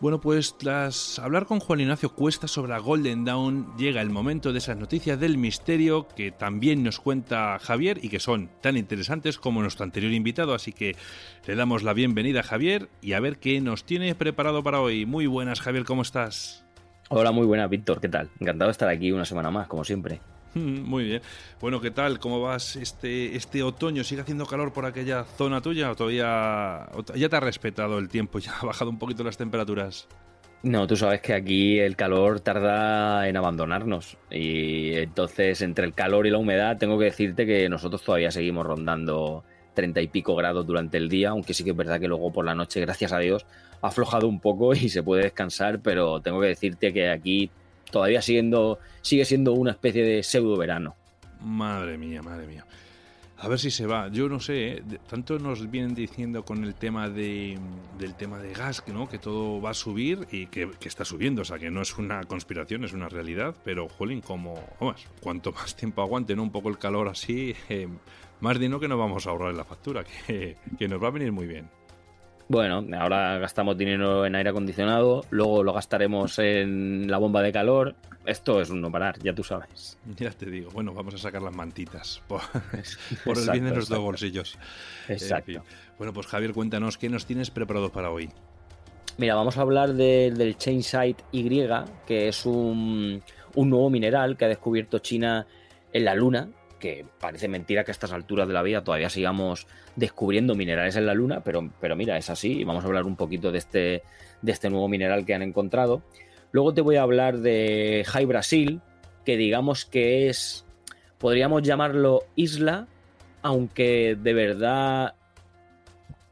Bueno, pues tras hablar con Juan Ignacio Cuesta sobre la Golden Dawn, llega el momento de esas noticias del misterio que también nos cuenta Javier y que son tan interesantes como nuestro anterior invitado. Así que le damos la bienvenida a Javier y a ver qué nos tiene preparado para hoy. Muy buenas, Javier, ¿cómo estás? Hola, muy buenas, Víctor, ¿qué tal? Encantado de estar aquí una semana más, como siempre. Muy bien. Bueno, ¿qué tal? ¿Cómo vas este, este otoño? ¿Sigue haciendo calor por aquella zona tuya o todavía ya te ha respetado el tiempo? ¿Ya ha bajado un poquito las temperaturas? No, tú sabes que aquí el calor tarda en abandonarnos y entonces entre el calor y la humedad tengo que decirte que nosotros todavía seguimos rondando treinta y pico grados durante el día, aunque sí que es verdad que luego por la noche, gracias a Dios, ha aflojado un poco y se puede descansar, pero tengo que decirte que aquí todavía siendo, sigue siendo una especie de pseudo verano. Madre mía, madre mía. A ver si se va. Yo no sé, ¿eh? tanto nos vienen diciendo con el tema de, del tema de gas, ¿no? que todo va a subir y que, está subiendo. O sea, que no es una conspiración, es una realidad. Pero, jolín, como, vamos, cuanto más tiempo aguante ¿no? un poco el calor así, eh, más dinero que nos vamos a ahorrar en la factura, que, que nos va a venir muy bien. Bueno, ahora gastamos dinero en aire acondicionado, luego lo gastaremos en la bomba de calor. Esto es un no parar, ya tú sabes. Ya te digo, bueno, vamos a sacar las mantitas por, el bien de nuestros bolsillos. Exacto. Bueno, pues Javier, cuéntanos, ¿qué nos tienes preparado para hoy? Mira, vamos a hablar del Chainsite Y, que es un, un nuevo mineral que ha descubierto China en la Luna que parece mentira que a estas alturas de la vida todavía sigamos descubriendo minerales en la Luna, pero, pero mira, es así y vamos a hablar un poquito de este, de este nuevo mineral que han encontrado. Luego te voy a hablar de High Brasil, que digamos que es, podríamos llamarlo isla, aunque de verdad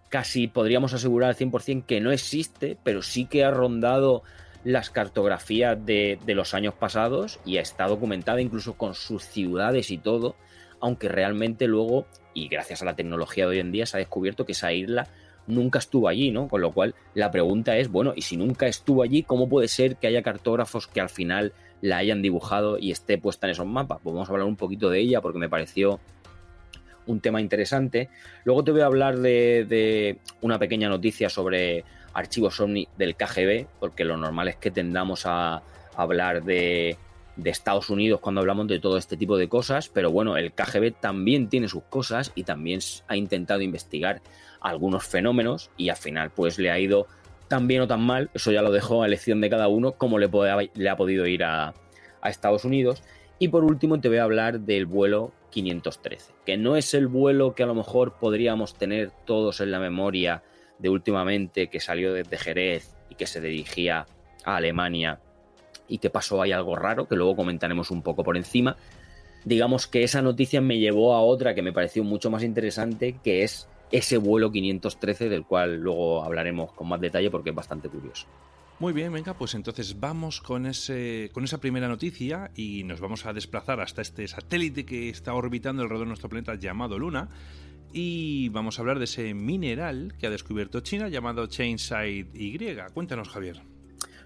casi podríamos asegurar al 100% que no existe, pero sí que ha rondado las cartografías de, los años pasados y está documentada incluso con sus ciudades y todo, aunque realmente luego, y gracias a la tecnología de hoy en día, se ha descubierto que esa isla nunca estuvo allí, ¿no? Con lo cual la pregunta es, bueno, y si nunca estuvo allí, ¿cómo puede ser que haya cartógrafos que al final la hayan dibujado y esté puesta en esos mapas? Pues vamos a hablar un poquito de ella porque me pareció un tema interesante. Luego te voy a hablar de, de una pequeña noticia sobre archivos OVNI del KGB, porque lo normal es que tendamos a hablar de, Estados Unidos cuando hablamos de todo este tipo de cosas, pero bueno, el KGB también tiene sus cosas y también ha intentado investigar algunos fenómenos y al final pues le ha ido tan bien o tan mal, eso ya lo dejo a elección de cada uno, como le, le ha podido ir a, a Estados Unidos. Y por último te voy a hablar del vuelo 513, que no es el vuelo que a lo mejor podríamos tener todos en la memoria de últimamente que salió desde Jerez y que se dirigía a Alemania y que pasó ahí algo raro, que luego comentaremos un poco por encima. Digamos que esa noticia me llevó a otra que me pareció mucho más interesante, que es ese vuelo 513 del cual luego hablaremos con más detalle porque es bastante curioso. Muy bien, venga, pues entonces vamos con, ese, con esa primera noticia y nos vamos a desplazar hasta este satélite que está orbitando alrededor de nuestro planeta llamado Luna y vamos a hablar de ese mineral que ha descubierto China llamado Chainside Y. Cuéntanos, Javier.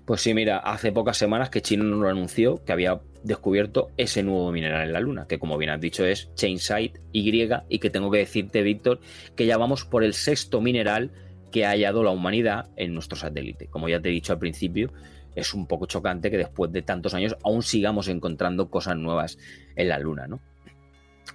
Pues sí, mira, hace pocas semanas que China nos anunció que había descubierto ese nuevo mineral en la Luna, que como bien has dicho es Chainside Y, y que tengo que decirte, Víctor, que ya vamos por el sexto mineral que ha hallado la humanidad en nuestro satélite. Como ya te he dicho al principio, es un poco chocante que después de tantos años aún sigamos encontrando cosas nuevas en la Luna, ¿no?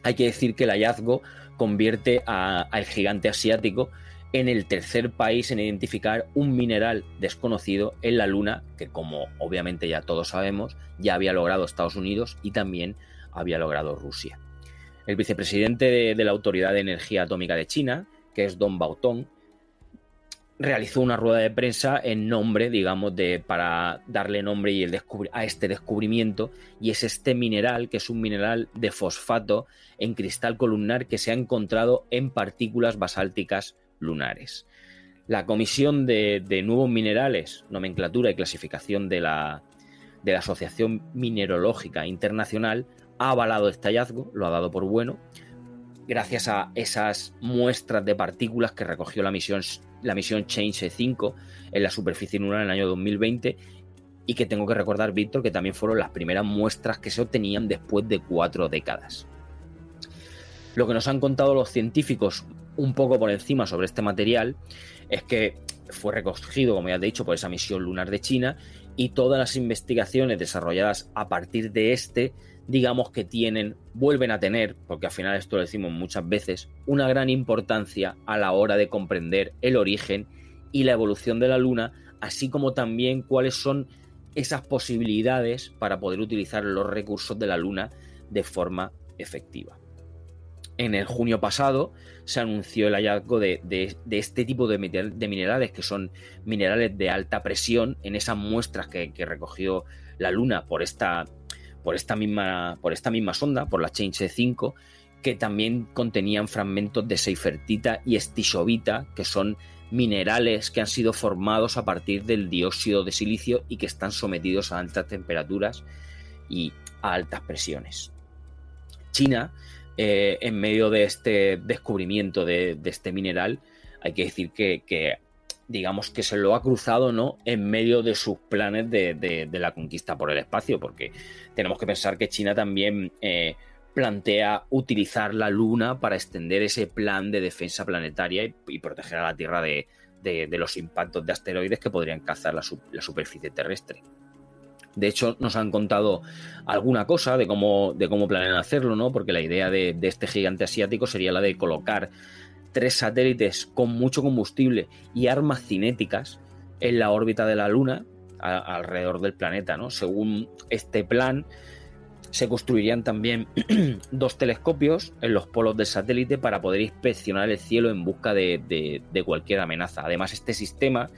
Hay que decir que el hallazgo convierte al gigante asiático en el tercer país en identificar un mineral desconocido en la Luna, que como obviamente ya todos sabemos, ya había logrado Estados Unidos y también había logrado Rusia. El vicepresidente de, la Autoridad de Energía Atómica de China, que es Don Baotong, realizó una rueda de prensa en nombre, digamos, de para darle nombre y el a este descubrimiento y es este mineral que es un mineral de fosfato en cristal columnar que se ha encontrado en partículas basálticas lunares. La Comisión de, Nuevos Minerales, Nomenclatura y Clasificación de la, de la Asociación Mineralógica Internacional ha avalado este hallazgo, lo ha dado por bueno, gracias a esas muestras de partículas que recogió la misión, la misión Change 5 en la superficie lunar en el año 2020 y que tengo que recordar, Víctor, que también fueron las primeras muestras que se obtenían después de cuatro décadas. Lo que nos han contado los científicos un poco por encima sobre este material es que fue recogido, como ya he dicho, por esa misión lunar de China y todas las investigaciones desarrolladas a partir de este digamos que tienen, vuelven a tener, porque al final esto lo decimos muchas veces, una gran importancia a la hora de comprender el origen y la evolución de la Luna, así como también cuáles son esas posibilidades para poder utilizar los recursos de la Luna de forma efectiva. En el junio pasado se anunció el hallazgo de, este tipo de, minerales, que son minerales de alta presión, en esas muestras que recogió la Luna por esta por esta misma, por esta misma sonda, por la Change 5, que también contenían fragmentos de seifertita y estisovita, que son minerales que han sido formados a partir del dióxido de silicio y que están sometidos a altas temperaturas y a altas presiones. China, eh, en medio de este descubrimiento de, este mineral, hay que decir que, que digamos que se lo ha cruzado, ¿no? En medio de sus planes de, la conquista por el espacio, porque tenemos que pensar que China también eh, plantea utilizar la Luna para extender ese plan de defensa planetaria y, proteger a la Tierra de, los impactos de asteroides que podrían cazar la, superficie terrestre. De hecho, nos han contado alguna cosa de cómo, de cómo planean hacerlo, ¿no? Porque la idea de este gigante asiático sería la de colocar tres satélites con mucho combustible y armas cinéticas en la órbita de la Luna alrededor del planeta. ¿no? Según este plan, se construirían también dos telescopios en los polos del satélite para poder inspeccionar el cielo en busca de, cualquier amenaza. Además, este sistema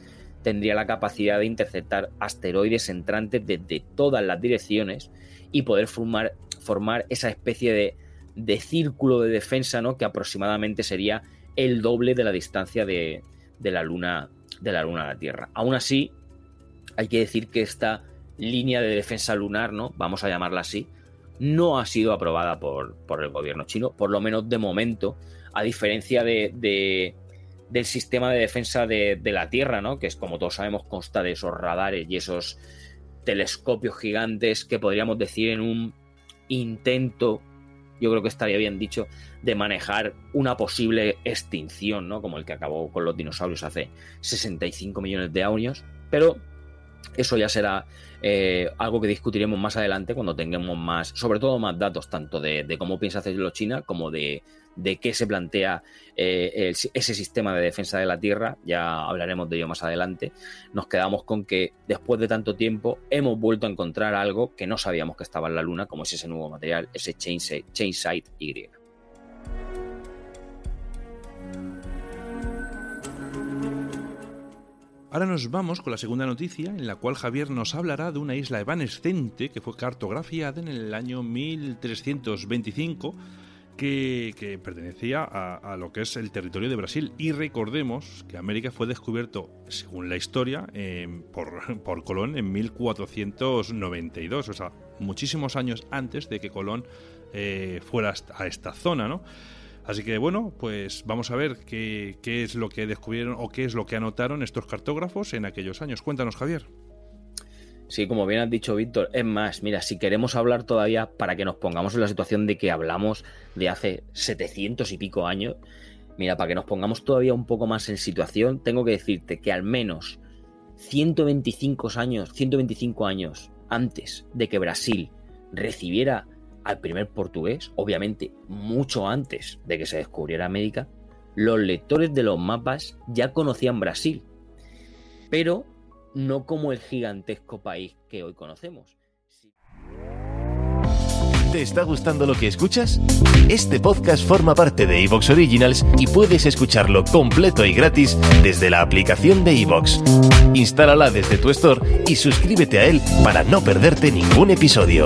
tendría la capacidad de interceptar asteroides entrantes desde todas las direcciones y poder formar, formar esa especie de, de, círculo de defensa ¿no? que aproximadamente sería el doble de la distancia de, la Luna de la Luna a la Tierra. Aún así, hay que decir que esta línea de defensa lunar, ¿no? Vamos a llamarla así, no ha sido aprobada por, el gobierno chino, por lo menos de momento, a diferencia de, del sistema de defensa de, de, la Tierra, ¿no? Que es, como todos sabemos, consta de esos radares y esos telescopios gigantes que podríamos decir en un intento yo creo que estaría bien dicho, de manejar una posible extinción, ¿no? Como el que acabó con los dinosaurios hace 65 millones de años. Pero eso ya será eh, algo que discutiremos más adelante cuando tengamos más, sobre todo más datos, tanto de, cómo piensa hacerlo China como de, de qué se plantea eh, ese sistema de defensa de la Tierra. Ya hablaremos de ello más adelante. Nos quedamos con que después de tanto tiempo hemos vuelto a encontrar algo que no sabíamos que estaba en la Luna, como es ese nuevo material, ese Chainside Y. Ahora nos vamos con la segunda noticia, en la cual Javier nos hablará de una isla evanescente que fue cartografiada en el año 1325, que, pertenecía a, lo que es el territorio de Brasil. Y recordemos que América fue descubierto, según la historia, por, Colón en 1492, o sea, muchísimos años antes de que Colón eh, fuera a esta zona, ¿no? Así que bueno, pues vamos a ver qué, es lo que descubrieron o qué es lo que anotaron estos cartógrafos en aquellos años. Cuéntanos, Javier. Sí, como bien has dicho, Víctor, es más, mira, si queremos hablar todavía para que nos pongamos en la situación de que hablamos de hace 700 y pico años, mira, para que nos pongamos todavía un poco más en situación, tengo que decirte que al menos 125 años, 125 años antes de que Brasil recibiera al primer portugués, obviamente mucho antes de que se descubriera América, los lectores de los mapas ya conocían Brasil, pero no como el gigantesco país que hoy conocemos. ¿Te está gustando lo que escuchas? Este podcast forma parte de Evox Originals y puedes escucharlo completo y gratis desde la aplicación de Evox. Instálala desde tu store y suscríbete a él para no perderte ningún episodio.